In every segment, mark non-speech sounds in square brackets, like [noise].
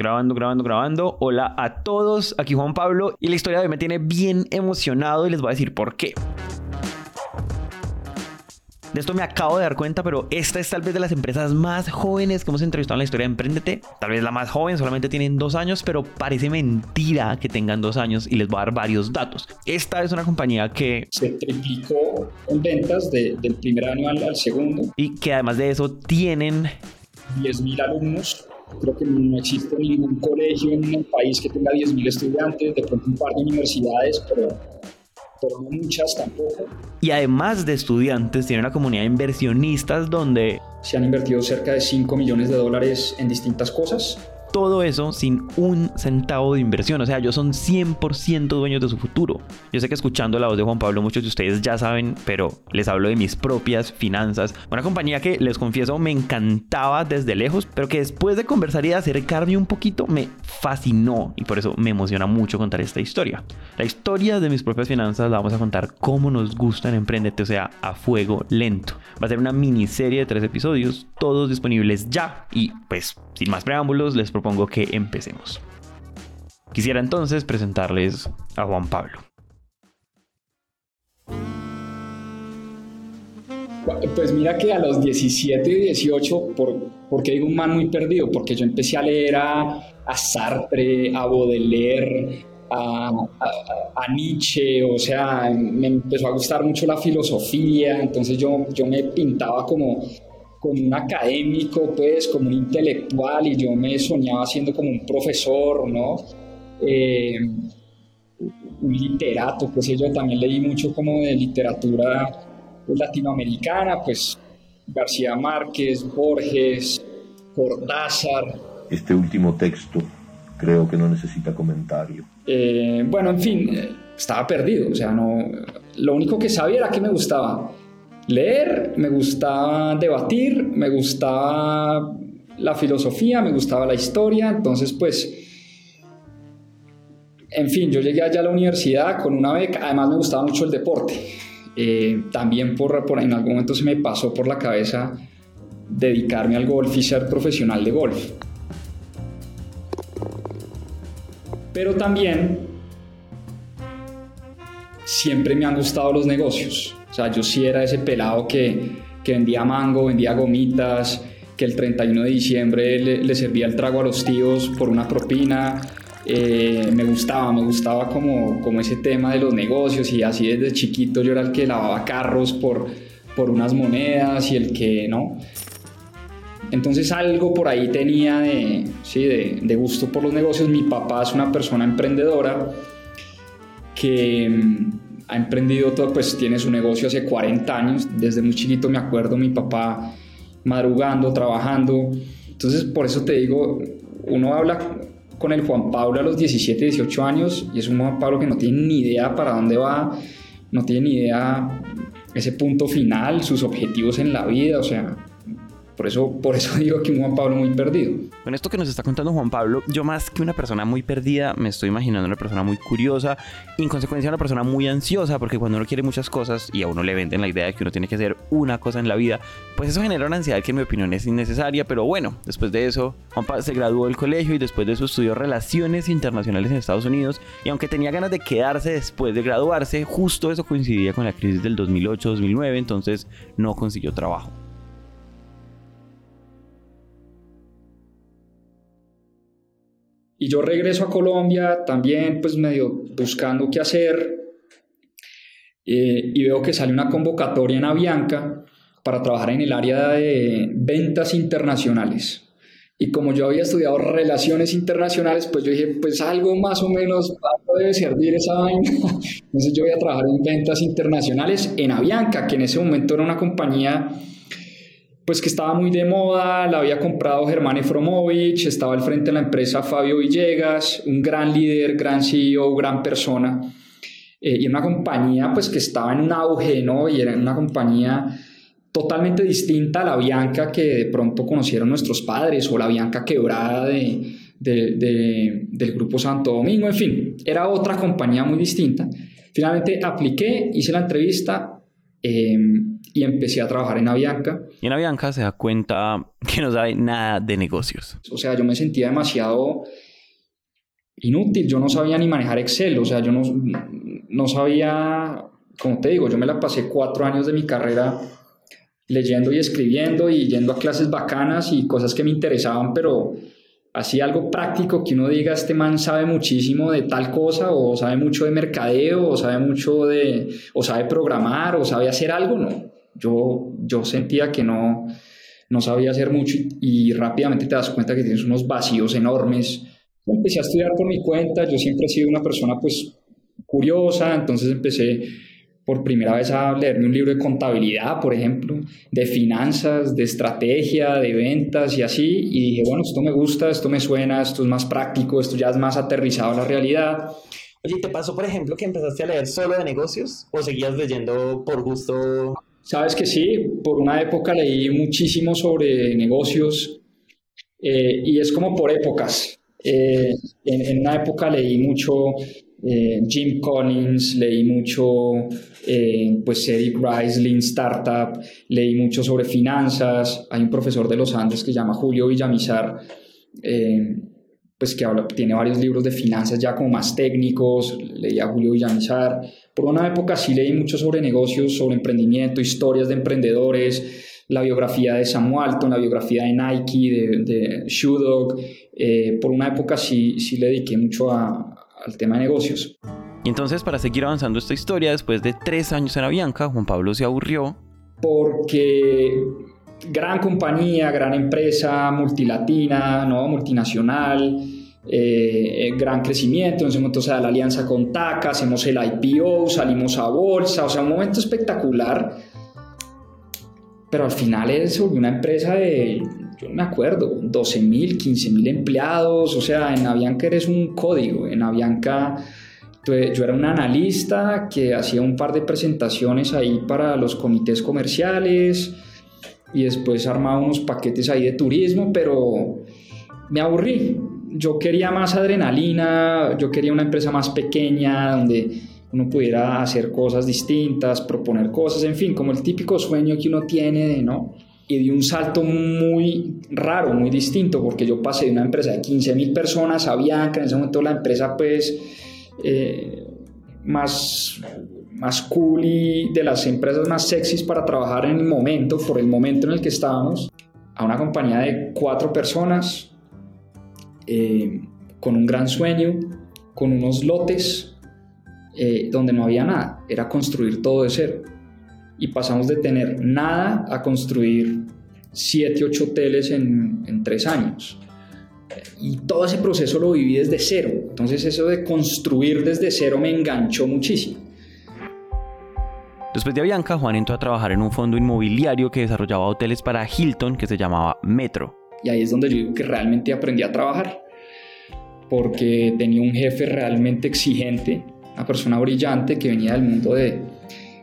Grabando, grabando, grabando. Hola a todos, aquí Juan Pablo y la historia de hoy me tiene bien emocionado y les voy a decir por qué. De esto me acabo de dar cuenta, pero esta es tal vez de las empresas más jóvenes que hemos entrevistado en la historia de Emprendete. Tal vez la más joven, solamente tienen dos años, pero parece mentira que tengan dos años y les voy a dar varios datos. Esta es una compañía que se triplicó en ventas del primer año al, al segundo. Y que además de eso tienen 10.000 alumnos Creo que no existe ningún colegio en el país que tenga 10.000 estudiantes, de pronto un par de universidades, pero, pero no muchas tampoco. Y además de estudiantes, tiene una comunidad de inversionistas donde... Se han invertido cerca de 5 millones de dólares en distintas cosas todo eso sin un centavo de inversión. O sea, ellos son 100% dueños de su futuro. Yo sé que escuchando la voz de Juan Pablo muchos de ustedes ya saben, pero les hablo de mis propias finanzas. Una compañía que les confieso me encantaba desde lejos, pero que después de conversar y de acercarme un poquito me fascinó y por eso me emociona mucho contar esta historia. La historia de mis propias finanzas la vamos a contar como nos gusta en Emprendete, o sea, a fuego lento. Va a ser una miniserie de tres episodios, todos disponibles ya y pues sin más preámbulos les propongo que empecemos. Quisiera entonces presentarles a Juan Pablo. Pues mira que a los 17 y 18, por, porque digo un man muy perdido, porque yo empecé a leer a, Sartre, a Baudelaire, a, a, Nietzsche, o sea, me empezó a gustar mucho la filosofía, entonces yo, yo me pintaba como como un académico, pues, como un intelectual, y yo me soñaba siendo como un profesor, ¿no? Eh, un literato, pues yo, también leí mucho como de literatura latinoamericana, pues García Márquez, Borges, Cortázar. Este último texto creo que no necesita comentario. Eh, bueno, en fin, eh, estaba perdido, o sea, no, lo único que sabía era que me gustaba leer, me gustaba debatir, me gustaba la filosofía, me gustaba la historia, entonces pues, en fin, yo llegué allá a la universidad con una beca, además me gustaba mucho el deporte, eh, también por, por en algún momento se me pasó por la cabeza dedicarme al golf y ser profesional de golf. Pero también siempre me han gustado los negocios. Sea, yo sí era ese pelado que, que vendía mango, vendía gomitas, que el 31 de diciembre le, servía el trago a los tíos por una propina. Eh, me gustaba, me gustaba como, como ese tema de los negocios y así desde chiquito yo era el que lavaba carros por, por unas monedas y el que no. Entonces algo por ahí tenía de, sí, de, de gusto por los negocios. Mi papá es una persona emprendedora que ha emprendido todo, pues tiene su negocio hace 40 años, desde muy chiquito me acuerdo mi papá madrugando, trabajando, entonces por eso te digo, uno habla con el Juan Pablo a los 17, 18 años y es un Juan Pablo que no tiene ni idea para dónde va, no tiene ni idea ese punto final, sus objetivos en la vida, o sea, por eso, por eso [laughs] digo que un Juan Pablo muy perdido. Con esto que nos está contando Juan Pablo, yo más que una persona muy perdida, me estoy imaginando una persona muy curiosa y en consecuencia una persona muy ansiosa, porque cuando uno quiere muchas cosas y a uno le venden la idea de que uno tiene que hacer una cosa en la vida, pues eso genera una ansiedad que en mi opinión es innecesaria, pero bueno, después de eso, Juan Pablo se graduó del colegio y después de eso estudió Relaciones Internacionales en Estados Unidos y aunque tenía ganas de quedarse después de graduarse, justo eso coincidía con la crisis del 2008-2009, entonces no consiguió trabajo. Y yo regreso a Colombia también, pues medio buscando qué hacer. Eh, y veo que sale una convocatoria en Avianca para trabajar en el área de ventas internacionales. Y como yo había estudiado relaciones internacionales, pues yo dije, pues algo más o menos debe servir esa vaina. [laughs] Entonces yo voy a trabajar en ventas internacionales en Avianca, que en ese momento era una compañía pues que estaba muy de moda, la había comprado Germán Efromovich, estaba al frente de la empresa Fabio Villegas, un gran líder, gran CEO, gran persona, eh, y una compañía pues que estaba en un auge, ¿no? Y era una compañía totalmente distinta a la Bianca que de pronto conocieron nuestros padres o la Bianca quebrada de, del Grupo Santo Domingo, en fin, era otra compañía muy distinta. Finalmente apliqué, hice la entrevista, eh, y empecé a trabajar en Avianca. Y en Avianca se da cuenta [laughs] que no sabe nada de negocios. O sea, yo me sentía demasiado inútil, yo no sabía ni manejar Excel, o sea, yo no, no sabía, como te digo, yo me la pasé cuatro años de mi carrera leyendo y escribiendo y yendo a clases bacanas y cosas que me interesaban, pero así algo práctico que uno diga, este man sabe muchísimo de tal cosa, o sabe mucho de mercadeo, o sabe mucho de, o sabe programar, o sabe hacer algo, no. Yo, yo sentía que no, no sabía hacer mucho y, y rápidamente te das cuenta que tienes unos vacíos enormes. Empecé a estudiar por mi cuenta, yo siempre he sido una persona pues curiosa, entonces empecé por primera vez a leerme un libro de contabilidad, por ejemplo, de finanzas, de estrategia, de ventas y así, y dije, bueno, esto me gusta, esto me suena, esto es más práctico, esto ya es más aterrizado a la realidad. Oye, ¿te pasó, por ejemplo, que empezaste a leer solo de negocios o seguías leyendo por gusto? Sabes que sí, por una época leí muchísimo sobre negocios eh, y es como por épocas. Eh, en, una época leí mucho eh, Jim Collins, leí mucho pues Eric Rice, Lean Startup, leí mucho sobre finanzas, hay un profesor de los Andes que se llama Julio Villamizar, pues que habla, tiene varios libros de finanzas ya como más técnicos, leí a Julio Villamizar, por una época sí leí mucho sobre negocios, sobre emprendimiento, historias de emprendedores, la biografía de Sam Walton, la biografía de Nike, de, de Shoe Dog, por una época sí, sí le dediqué mucho a, al tema de negocios. Y entonces, para seguir avanzando esta historia, después de tres años en Avianca, Juan Pablo se aburrió. Porque gran compañía, gran empresa, multilatina, ¿no? multinacional, eh, gran crecimiento. En ese momento se da la alianza con TACA, hacemos el IPO, salimos a bolsa, o sea, un momento espectacular. Pero al final es una empresa de yo no me acuerdo, 12 mil, 15 mil empleados, o sea, en Avianca eres un código, en Avianca yo era un analista que hacía un par de presentaciones ahí para los comités comerciales y después armaba unos paquetes ahí de turismo, pero me aburrí. Yo quería más adrenalina, yo quería una empresa más pequeña donde uno pudiera hacer cosas distintas, proponer cosas, en fin, como el típico sueño que uno tiene, ¿no? y di un salto muy raro, muy distinto, porque yo pasé de una empresa de 15 mil personas a Bianca, en ese momento la empresa pues eh, más, más cool y de las empresas más sexys para trabajar en el momento, por el momento en el que estábamos, a una compañía de cuatro personas, eh, con un gran sueño, con unos lotes eh, donde no había nada, era construir todo de cero y pasamos de tener nada a construir 7, 8 hoteles en, 3 años. Y todo ese proceso lo viví desde cero. Entonces eso de construir desde cero me enganchó muchísimo. Después de Avianca, Juan entró a trabajar en un fondo inmobiliario que desarrollaba hoteles para Hilton que se llamaba Metro. Y ahí es donde yo digo que realmente aprendí a trabajar. Porque tenía un jefe realmente exigente, una persona brillante que venía del mundo de,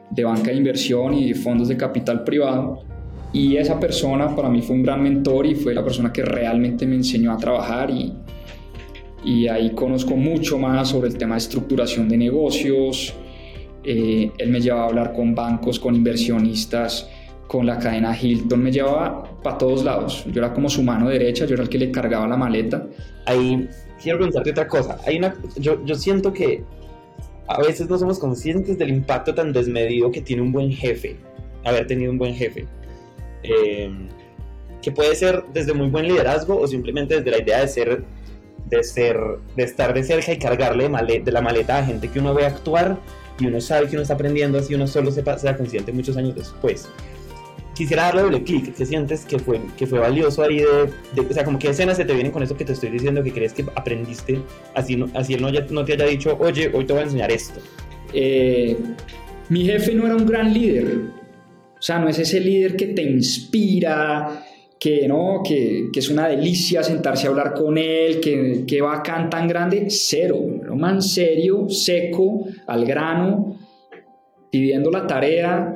de banca de inversión y fondos de capital privado. Y esa persona para mí fue un gran mentor y fue la persona que realmente me enseñó a trabajar y, y ahí conozco mucho más sobre el tema de estructuración de negocios. Eh, él me llevaba a hablar con bancos, con inversionistas, con la cadena Hilton, me llevaba para todos lados. Yo era como su mano derecha, yo era el que le cargaba la maleta. Ahí quiero preguntarte otra cosa. Hay una, yo, yo siento que a veces no somos conscientes del impacto tan desmedido que tiene un buen jefe, haber tenido un buen jefe. Eh, que puede ser desde muy buen liderazgo o simplemente desde la idea de ser, de ser, de estar de cerca y cargarle de, la maleta a gente que uno ve actuar y uno sabe que uno está aprendiendo así uno solo se sea consciente muchos años después quisiera darle doble clic. ¿Qué sientes que fue, que fue valioso ahí de, O sea, como qué escenas se te vienen con eso que te estoy diciendo que crees que aprendiste, así, así él no, no, te haya dicho, oye, hoy te voy a enseñar esto? Eh, mi jefe no era un gran líder. O sea, no es ese líder que te inspira, que, ¿no? que, que es una delicia sentarse a hablar con él, que, que bacán tan grande. Cero. Un man serio, seco, al grano, pidiendo la tarea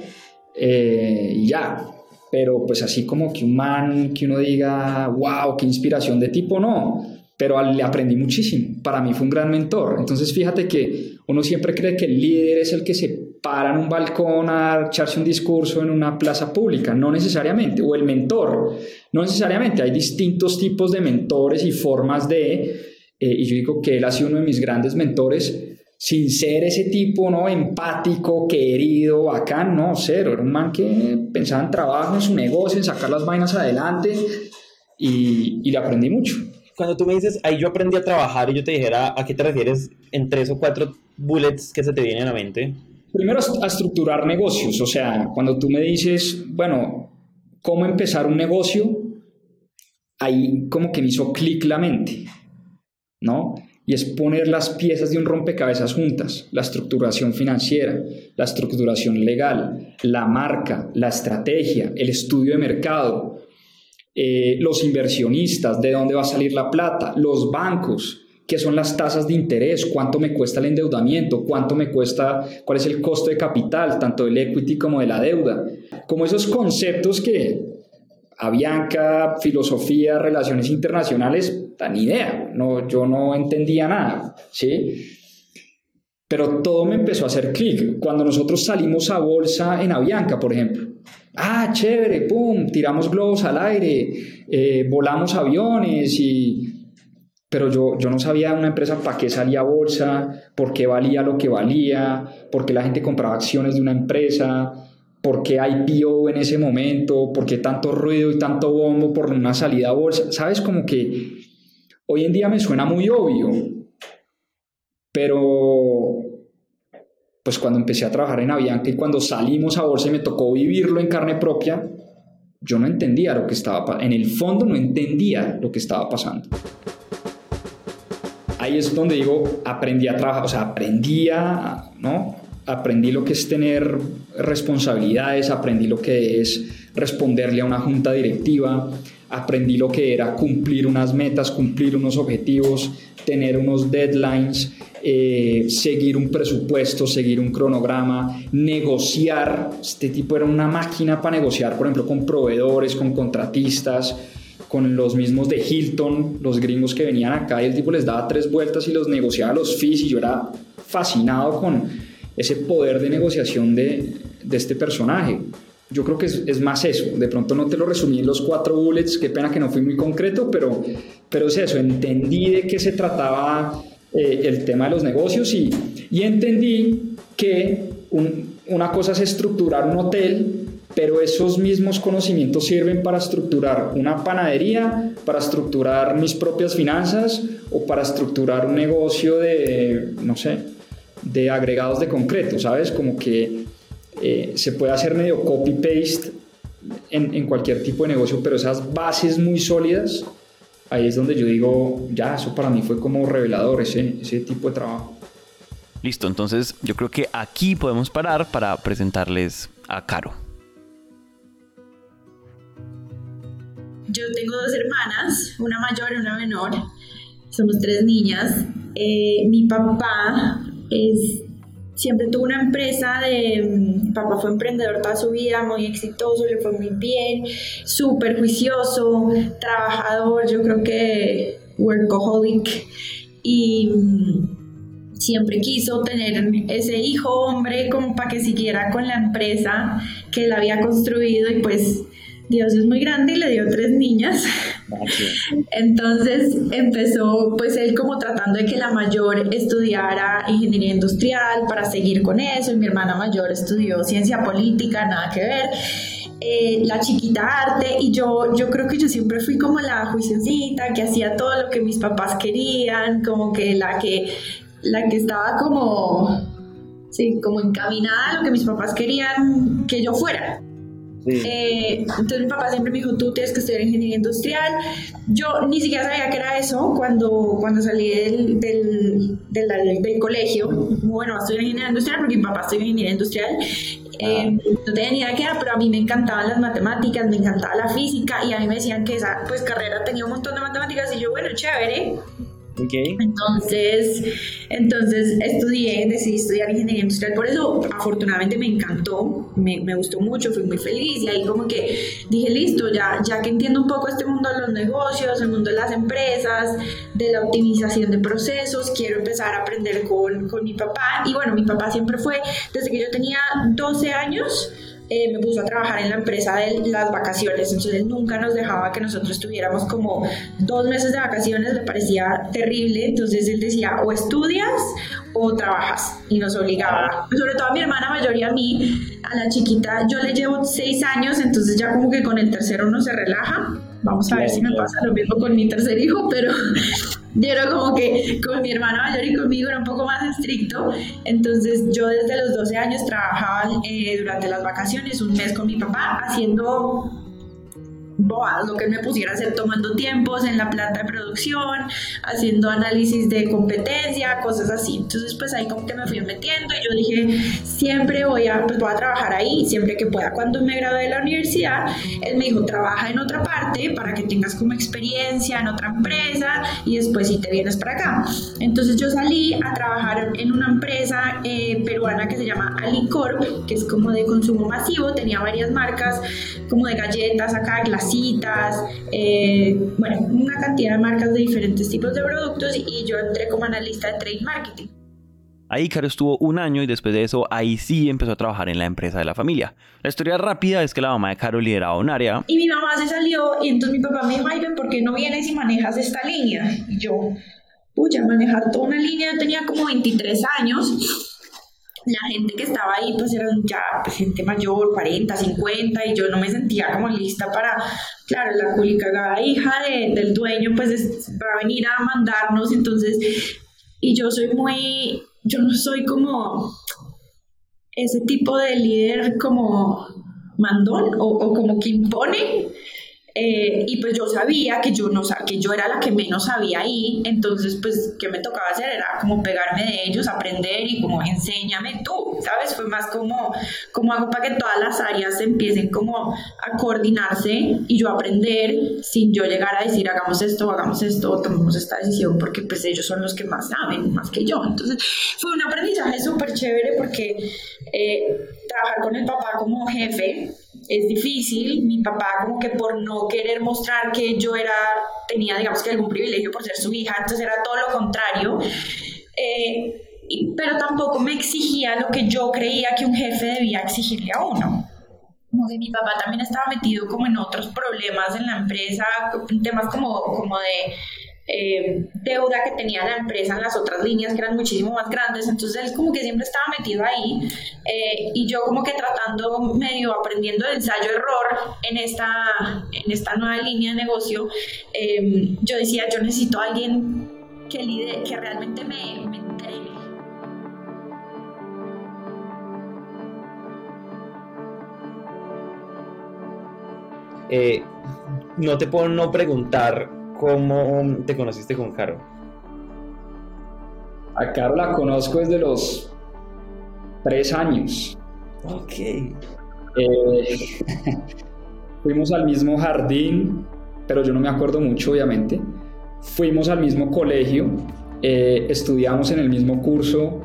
eh, y ya. Pero pues así como que un man, que uno diga, wow, qué inspiración de tipo, no. pero le aprendí muchísimo. Para mí fue un gran mentor. Entonces fíjate que uno siempre cree que el líder es el que se para en un balcón a echarse un discurso en una plaza pública, no necesariamente, o el mentor, no necesariamente. Hay distintos tipos de mentores y formas de, eh, y yo digo que él ha sido uno de mis grandes mentores sin ser ese tipo, ¿no? Empático, querido, bacán, no, cero. Era un man que pensaba en trabajo, en su negocio, en sacar las vainas adelante y, y le aprendí mucho. Cuando tú me dices, ahí yo aprendí a trabajar y yo te dijera, ¿a qué te refieres en tres o cuatro bullets que se te vienen a la mente? Primero a estructurar negocios, o sea, cuando tú me dices, bueno, ¿cómo empezar un negocio? Ahí como que me hizo clic la mente, ¿no? y es poner las piezas de un rompecabezas juntas, la estructuración financiera, la estructuración legal, la marca, la estrategia, el estudio de mercado, eh, los inversionistas, de dónde va a salir la plata, los bancos, qué son las tasas de interés, cuánto me cuesta el endeudamiento, cuánto me cuesta, cuál es el costo de capital, tanto del equity como de la deuda, como esos conceptos que Avianca, filosofía, relaciones internacionales, ni idea, no, yo no entendía nada, ¿sí? Pero todo me empezó a hacer clic. Cuando nosotros salimos a bolsa en Avianca, por ejemplo, ah, chévere, pum, tiramos globos al aire, eh, volamos aviones y... Pero yo, yo no sabía una empresa para qué salía bolsa, por qué valía lo que valía, por qué la gente compraba acciones de una empresa, por qué IPO en ese momento, por qué tanto ruido y tanto bombo por una salida a bolsa. Sabes, como que hoy en día me suena muy obvio, pero pues cuando empecé a trabajar en Avianca y cuando salimos a bolsa y me tocó vivirlo en carne propia, yo no entendía lo que estaba. En el fondo no entendía lo que estaba pasando. Ahí es donde digo, aprendí a trabajar, o sea, aprendí a, ¿no? aprendí lo que es tener responsabilidades, aprendí lo que es responderle a una junta directiva, aprendí lo que era cumplir unas metas, cumplir unos objetivos, tener unos deadlines, eh, seguir un presupuesto, seguir un cronograma, negociar. Este tipo era una máquina para negociar, por ejemplo, con proveedores, con contratistas, con los mismos de Hilton, los gringos que venían acá y el tipo les daba tres vueltas y los negociaba los fees y yo era fascinado con ese poder de negociación de, de este personaje. Yo creo que es, es, más eso. De pronto no te lo resumí en los cuatro bullets, qué pena que no fui muy concreto, pero, pero es eso. Entendí de qué se trataba eh, el tema de los negocios y, y entendí que un, una cosa es estructurar un hotel, pero esos mismos conocimientos sirven para estructurar una panadería, para estructurar mis propias finanzas o para estructurar un negocio de, no sé, de agregados de concreto, ¿sabes? Como que eh, se puede hacer medio copy-paste en, en, cualquier tipo de negocio, pero esas bases muy sólidas, ahí es donde yo digo, ya, eso para mí fue como revelador, ese, ese tipo de trabajo. Listo, entonces yo creo que aquí podemos parar para presentarles a Caro. Yo tengo dos hermanas, una mayor y una menor. Somos tres niñas. Eh, mi papá siempre tuvo una empresa de, mm, papá fue emprendedor toda su vida, muy exitoso, le fue muy bien, súper juicioso, trabajador, yo creo que workaholic y mm, siempre quiso tener ese hijo hombre como para que siguiera con la empresa que él había construido y pues Dios es muy grande y le dio tres niñas. Entonces empezó pues él como tratando de que la mayor estudiara ingeniería industrial para seguir con eso y mi hermana mayor estudió ciencia política, nada que ver. Eh, la chiquita arte y yo, yo creo que yo siempre fui como la juiciosita que hacía todo lo que mis papás querían, como que la que, la que estaba como, sí, como encaminada a lo que mis papás querían que yo fuera. Eh, entonces mi papá siempre me dijo, tú tienes que estudiar ingeniería industrial. Yo ni siquiera sabía qué era eso cuando, cuando salí del, del, del, colegio. Bueno, estudiar ingeniería industrial porque mi papá estudia ingeniería industrial. Eh, ah. no tenía ni idea qué era, pero a mí me encantaban las matemáticas, me encantaba la física y a mí me decían que esa pues, carrera tenía un montón de matemáticas y yo, bueno, chévere, Entonces, entonces estudié, decidí estudiar ingeniería industrial, por eso afortunadamente me encantó, me, me, gustó mucho, fui muy feliz y ahí como que dije, listo, ya, ya que entiendo un poco este mundo de los negocios, el mundo de las empresas, de la optimización de procesos, quiero empezar a aprender con, con mi papá y bueno, mi papá siempre fue, desde que yo tenía 12 años, eh, me puso a trabajar en la empresa de las vacaciones, entonces nunca nos dejaba que nosotros tuviéramos como dos meses de vacaciones, le parecía terrible, entonces él decía o estudias o trabajas y nos obligaba, sobre todo a mi hermana mayor y a mí, a la chiquita, yo le llevo seis años, entonces ya como que con el tercero uno se relaja, vamos a ver si me pasa lo mismo con mi tercer hijo, pero yo era como que con mi hermana mayor y conmigo era un poco más estricto. Entonces yo desde los 12 años trabajaba eh, durante las vacaciones un mes con mi papá haciendo lo que me pusiera a hacer tomando tiempos en la planta de producción, haciendo análisis de competencia, cosas así. Entonces, pues ahí como que me fui metiendo y yo dije, siempre voy a, pues voy a trabajar ahí, siempre que pueda. Cuando me gradué de la universidad, él me dijo, trabaja en otra parte para que tengas como experiencia en otra empresa y después si te vienes para acá. Entonces yo salí a trabajar en una empresa eh, peruana que se llama Alicorp, que es como de consumo masivo, tenía varias marcas como de galletas acá, glacitas, eh, bueno, una cantidad de marcas de diferentes tipos de productos y yo entré como analista de trade marketing. Ahí Caro estuvo un año y después de eso ahí sí empezó a trabajar en la empresa de la familia. La historia rápida es que la mamá de Caro lideraba un área. Y mi mamá se salió y entonces mi papá me dijo, ay, ¿por qué no vienes y manejas esta línea? Y yo, pucha, manejar toda una línea, yo tenía como 23 años la gente que estaba ahí pues eran ya gente mayor, 40, 50 y yo no me sentía como lista para, claro, la culicagada hija del dueño pues va a venir a mandarnos, entonces, y yo soy muy, yo no soy como ese tipo de líder como mandón o, o como que impone, eh, y pues yo sabía que yo, no, que yo era la que menos sabía ahí, entonces pues ¿qué me tocaba hacer? Era como pegarme de ellos, aprender y como enséñame tú, ¿sabes? Fue más como, como hago para que todas las áreas empiecen como a coordinarse y yo aprender sin yo llegar a decir hagamos esto, hagamos esto, tomemos esta decisión, porque pues ellos son los que más saben, más que yo. Entonces fue un aprendizaje súper chévere porque eh, trabajar con el papá como jefe es difícil. Mi papá como que por no querer mostrar que yo era, tenía digamos que algún privilegio por ser su hija, entonces era todo lo contrario. Eh, pero tampoco me exigía lo que yo creía que un jefe debía exigirle a uno. Como que mi papá también estaba metido como en otros problemas en la empresa, temas como, como de eh, deuda que tenía la empresa en las otras líneas que eran muchísimo más grandes, entonces él como que siempre estaba metido ahí eh, y yo como que tratando medio aprendiendo de ensayo-error en esta, en esta nueva línea de negocio, eh, yo decía yo necesito a alguien que, lidere, que realmente me, entregue. no te puedo no preguntar ¿Cómo te conociste con Caro? A Caro la conozco desde los tres años. Ok. Eh, fuimos al mismo jardín, pero yo no me acuerdo mucho, obviamente. Fuimos al mismo colegio, eh, estudiamos en el mismo curso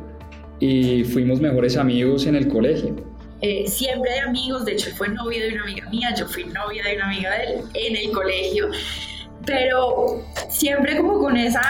y fuimos mejores amigos en el colegio. Eh, siempre de amigos, de hecho fue novio de una amiga mía, yo fui novia de una amiga de él en el colegio pero siempre como con esa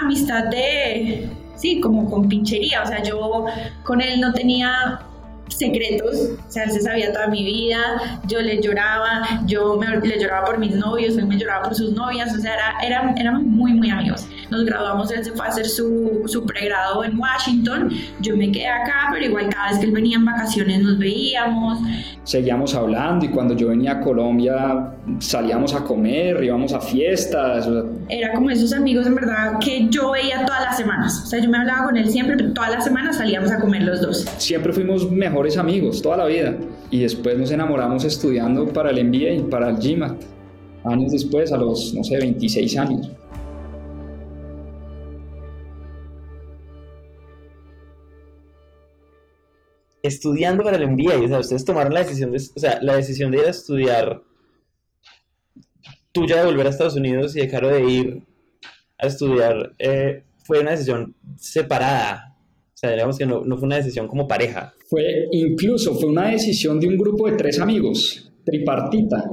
amistad de, sí, como con pinchería, o sea, yo con él no tenía secretos, o sea, él se sabía toda mi vida, yo le lloraba, yo le lloraba por mis novios, él me lloraba por sus novias, o sea, era, éramos muy, muy amigos. Nos graduamos, él se fue a hacer su, su pregrado en Washington, yo me quedé acá, pero igual cada vez que él venía en vacaciones nos veíamos. Seguíamos hablando y cuando yo venía a Colombia salíamos a comer, íbamos a fiestas. Era como esos amigos en verdad que yo veía todas las semanas, o sea, yo me hablaba con él siempre, pero todas las semanas salíamos a comer los dos. Siempre fuimos mejor amigos toda la vida. Y después nos enamoramos estudiando para el MBA y para el GMAT. Años después, a los, no sé, 26 años. Estudiando para el MBA, o sea, ustedes tomaron la decisión de, o sea, la decisión de ir a estudiar tuya de volver a Estados Unidos y de Caro de ir a estudiar eh, fue una decisión separada. O sea, digamos que no, no fue una decisión como pareja. Fue incluso, fue una decisión de un grupo de tres amigos, tripartita.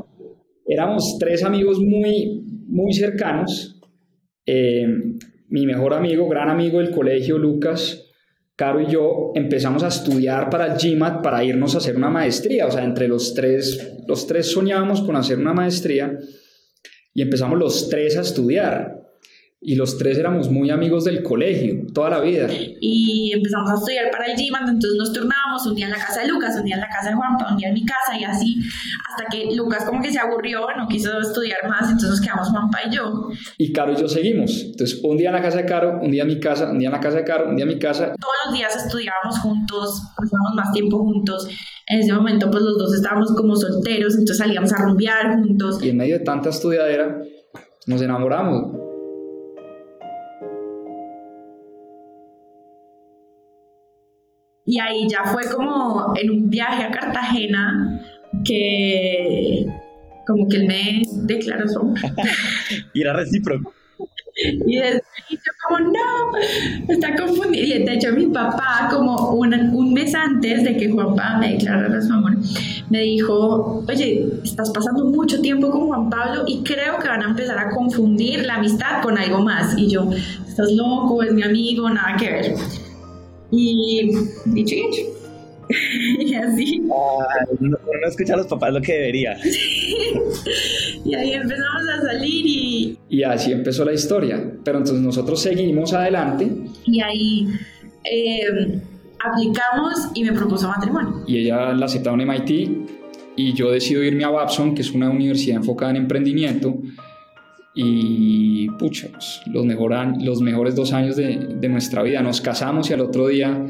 Éramos tres amigos muy, muy cercanos. Eh, mi mejor amigo, gran amigo del colegio, Lucas, Caro y yo empezamos a estudiar para el GMAT para irnos a hacer una maestría. O sea, entre los tres, los tres soñábamos con hacer una maestría y empezamos los tres a estudiar y los tres éramos muy amigos del colegio, toda la vida. Y empezamos a estudiar para el GMAT, entonces nos turnábamos un día en la casa de Lucas, un día en la casa de Juanpa, un día en mi casa y así, hasta que Lucas como que se aburrió, no quiso estudiar más, entonces nos quedamos Juanpa y yo. Y Caro y yo seguimos. Entonces, un día en la casa de Caro, un día en mi casa, un día en la casa de Caro, un día en mi casa. Todos los días estudiábamos juntos, pasábamos más tiempo juntos. En ese momento, pues los dos estábamos como solteros, entonces salíamos a rumbear juntos. Y en medio de tanta estudiadera, nos enamoramos. Y ahí ya fue como en un viaje a Cartagena que como que él me declaró su amor. [laughs] y era recíproco. [laughs] Y desde ahí yo como, no, está confundido. Y de hecho mi papá, como un, un mes antes de que Juan me declarara su amor, me dijo, oye, estás pasando mucho tiempo con Juan Pablo y creo que van a empezar a confundir la amistad con algo más. Y yo, estás loco, es mi amigo, nada que ver. Y dicho y hecho. [laughs] y así. Ay, no, no escucha a los papás lo que debería. [laughs] y ahí empezamos a salir y... Y así empezó la historia. Pero entonces nosotros seguimos adelante. Y ahí eh, aplicamos y me propuso matrimonio. Y ella la aceptaba en MIT y yo decido irme a Babson, que es una universidad enfocada en emprendimiento. Y pucha, los, mejor, los mejores dos años de, de nuestra vida. Nos casamos y al otro día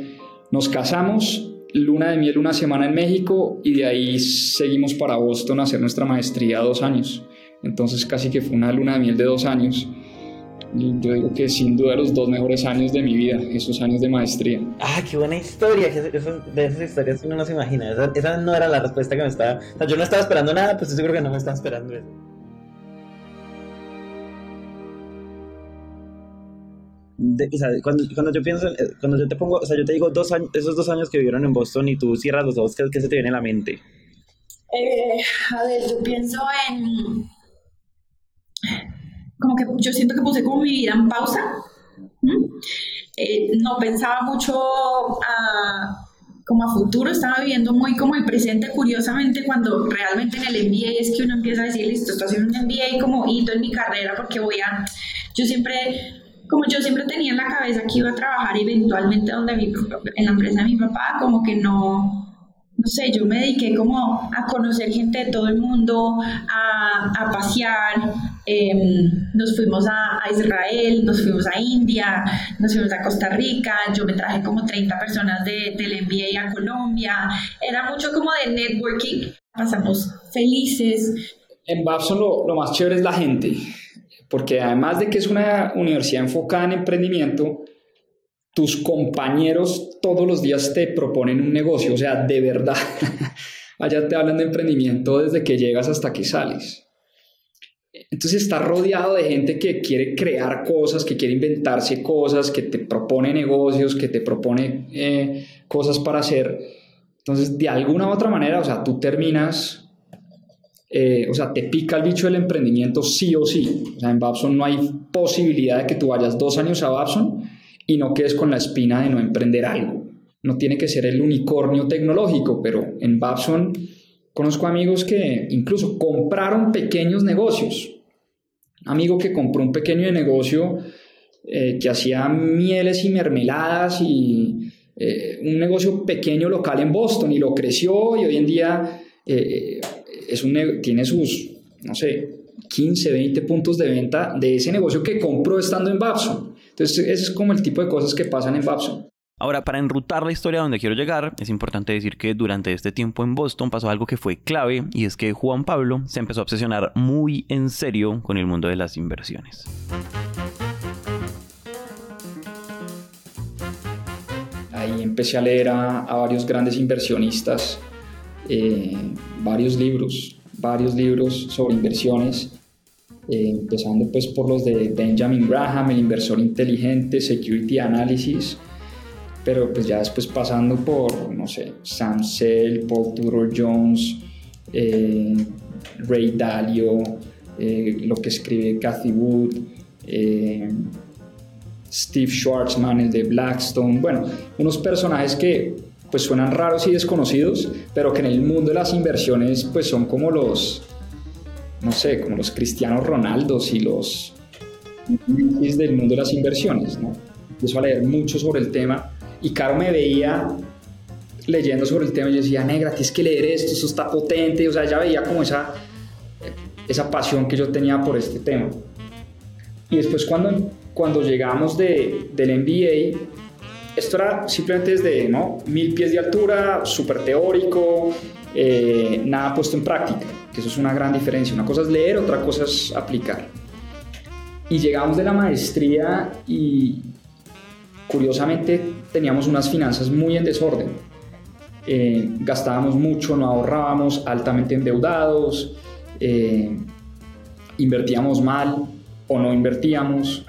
nos casamos luna de miel una semana en México y de ahí seguimos para Boston a hacer nuestra maestría dos años. Entonces casi que fue una luna de miel de dos años. Y yo digo que sin duda los dos mejores años de mi vida, esos años de maestría. Ah, qué buena historia. de esas historias uno no se imagina. Esa, esa, no era la respuesta que me estaba... O sea, yo no estaba esperando nada, pues yo creo que no me estaba esperando eso. Cuando, cuando, yo pienso, cuando yo te pongo, o sea, yo te digo dos años, esos dos años que vivieron en Boston y tú cierras los ojos, ¿qué, se te viene a la mente? Eh, a ver, yo pienso en. Como que yo siento que puse como mi vida en pausa. Eh, no pensaba mucho a, como a futuro, estaba viviendo muy como el presente, curiosamente, cuando realmente en el MBA es que uno empieza a decir, listo, estoy haciendo un MBA como hito en mi carrera porque voy a. Yo siempre como yo siempre tenía en la cabeza que iba a trabajar eventualmente donde en la empresa de mi papá, como que no, no sé, yo me dediqué como a conocer gente de todo el mundo, a, a pasear, eh, nos fuimos a, a, Israel, nos fuimos a India, nos fuimos a Costa Rica, yo me traje como 30 personas de, del MBA a Colombia, era mucho como de networking, pasamos felices. En Babson lo, lo más chévere es la gente porque además de que es una universidad enfocada en emprendimiento, tus compañeros todos los días te proponen un negocio, o sea, de verdad, [laughs] allá te hablan de emprendimiento desde que llegas hasta que sales. Entonces estás rodeado de gente que quiere crear cosas, que quiere inventarse cosas, que te propone negocios, que te propone eh, cosas para hacer. Entonces, de alguna u otra manera, o sea, tú terminas eh, o sea, te pica el bicho del emprendimiento sí o sí. O sea, en Babson no hay posibilidad de que tú vayas dos años a Babson y no quedes con la espina de no emprender algo. No tiene que ser el unicornio tecnológico, pero en Babson conozco amigos que incluso compraron pequeños negocios. Amigo que compró un pequeño negocio eh, que hacía mieles y mermeladas y eh, un negocio pequeño local en Boston y lo creció y hoy en día es un, tiene sus, no sé, 15, 20 puntos de venta de ese negocio que compró estando en Babson. Entonces, ese es como el tipo de cosas que pasan en Babson. Ahora, para enrutar la historia donde quiero llegar, es importante decir que durante este tiempo en Boston pasó algo que fue clave y es que Juan Pablo se empezó a obsesionar muy en serio con el mundo de las inversiones. Ahí empecé a leer a, a varios grandes inversionistas eh, varios libros, varios libros sobre inversiones eh, empezando pues por los de Benjamin Graham, el inversor inteligente, Security Analysis, pero pues ya después pasando por, no sé, Sam Sell, Paul Tudor Jones, eh, Ray Dalio, lo que escribe Cathy Wood, Steve Schwarzman, el de Blackstone, bueno, unos personajes que pues suenan raros y desconocidos, pero que en el mundo de las inversiones pues son como los, no sé, como los cristianos Ronaldos y los del mundo de las inversiones, ¿no? Empezó a leer mucho sobre el tema y Caro me veía leyendo sobre el tema y yo decía, negra, tienes que leer esto, eso está potente, o sea, ya veía como esa, esa pasión que yo tenía por este tema. Y después cuando, cuando llegamos de, del MBA, esto era simplemente desde ¿no? mil pies de altura, súper teórico, eh, nada puesto en práctica, que eso es una gran diferencia. Una cosa es leer, otra cosa es aplicar. Y llegamos de la maestría y curiosamente teníamos unas finanzas muy en desorden. Eh, gastábamos mucho, no ahorrábamos, altamente endeudados, eh, invertíamos mal o no invertíamos.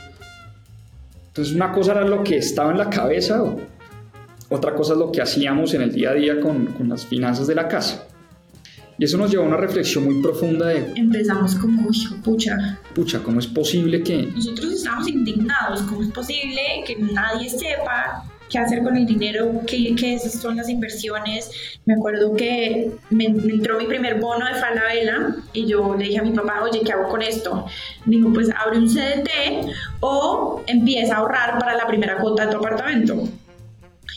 Entonces una cosa era lo que estaba en la cabeza, otra cosa es lo que hacíamos en el día a día con, con las finanzas de la casa. Y eso nos llevó a una reflexión muy profunda de... Empezamos como, pucha. Pucha, ¿cómo es posible que... Nosotros estamos indignados, ¿cómo es posible que nadie sepa qué hacer con el dinero, qué, qué son las inversiones. Me acuerdo que me, entró mi primer bono de Falabella y yo le dije a mi papá, oye, ¿qué hago con esto? Me dijo, pues abre un CDT o empieza a ahorrar para la primera cuota de tu apartamento.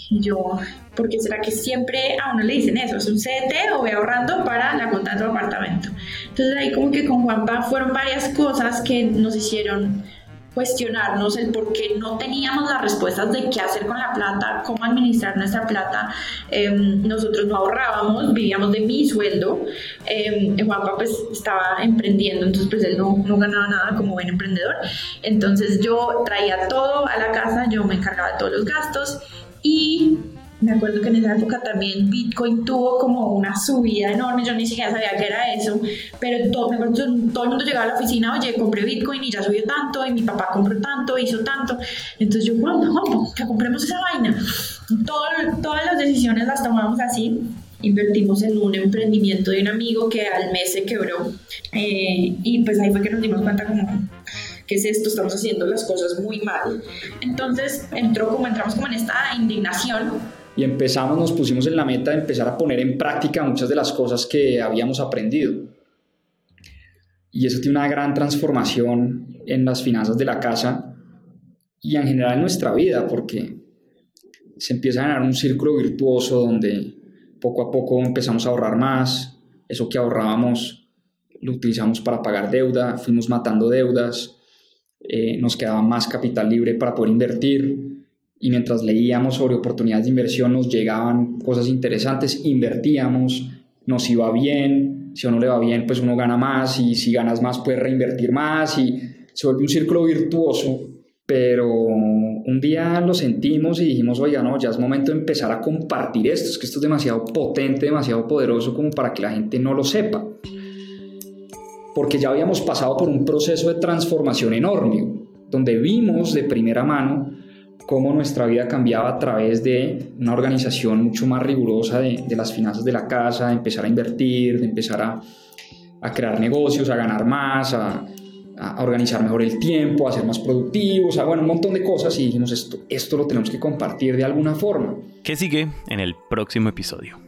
Y yo, ¿por qué será que siempre a uno le dicen eso? ¿Es un CDT o voy ahorrando para la cuota de tu apartamento? Entonces ahí como que con Juanpa fueron varias cosas que nos hicieron cuestionarnos el por qué no teníamos las respuestas de qué hacer con la plata, cómo administrar nuestra plata. Em, nosotros no ahorrábamos, vivíamos de mi sueldo. Eh, Juanpa pues estaba emprendiendo, entonces pues él no, no ganaba nada como buen emprendedor. Entonces yo traía todo a la casa, yo me encargaba de todos los gastos y me acuerdo que en esa época también Bitcoin tuvo como una subida enorme, yo ni siquiera sabía qué era eso, pero todo, me acuerdo, todo el mundo llegaba a la oficina, oye, compré Bitcoin y ya subió tanto, y mi papá compró tanto, hizo tanto, entonces yo, bueno, vamos, que compremos esa vaina. todas las decisiones las tomamos así, invertimos en un emprendimiento de un amigo que al mes se quebró, eh, y pues ahí fue que nos dimos cuenta como ¿qué es esto? Estamos haciendo las cosas muy mal. Entonces entró como entramos como en esta indignación y empezamos, nos pusimos en la meta de empezar a poner en práctica muchas de las cosas que habíamos aprendido. Y eso tiene una gran transformación en las finanzas de la casa y en general en nuestra vida, porque se empieza a generar un círculo virtuoso donde poco a poco empezamos a ahorrar más, eso que ahorrábamos lo utilizamos para pagar deuda, fuimos matando deudas, eh, nos quedaba más capital libre para poder invertir, y mientras leíamos sobre oportunidades de inversión nos llegaban cosas interesantes, invertíamos, nos iba bien, si a uno le va bien pues uno gana más y si ganas más puedes reinvertir más y se vuelve un círculo virtuoso, pero un día lo sentimos y dijimos, oiga, no, ya es momento de empezar a compartir esto, es que esto es demasiado potente, demasiado poderoso como para que la gente no lo sepa. Porque ya habíamos pasado por un proceso de transformación enorme, donde vimos de primera mano cómo nuestra vida cambiaba a través de una organización mucho más rigurosa de, las finanzas de la casa, de empezar a invertir, de empezar a, crear negocios, a ganar más, a, organizar mejor el tiempo, a ser más productivos, a bueno, un montón de cosas y dijimos esto, esto lo tenemos que compartir de alguna forma. ¿Qué sigue en el próximo episodio?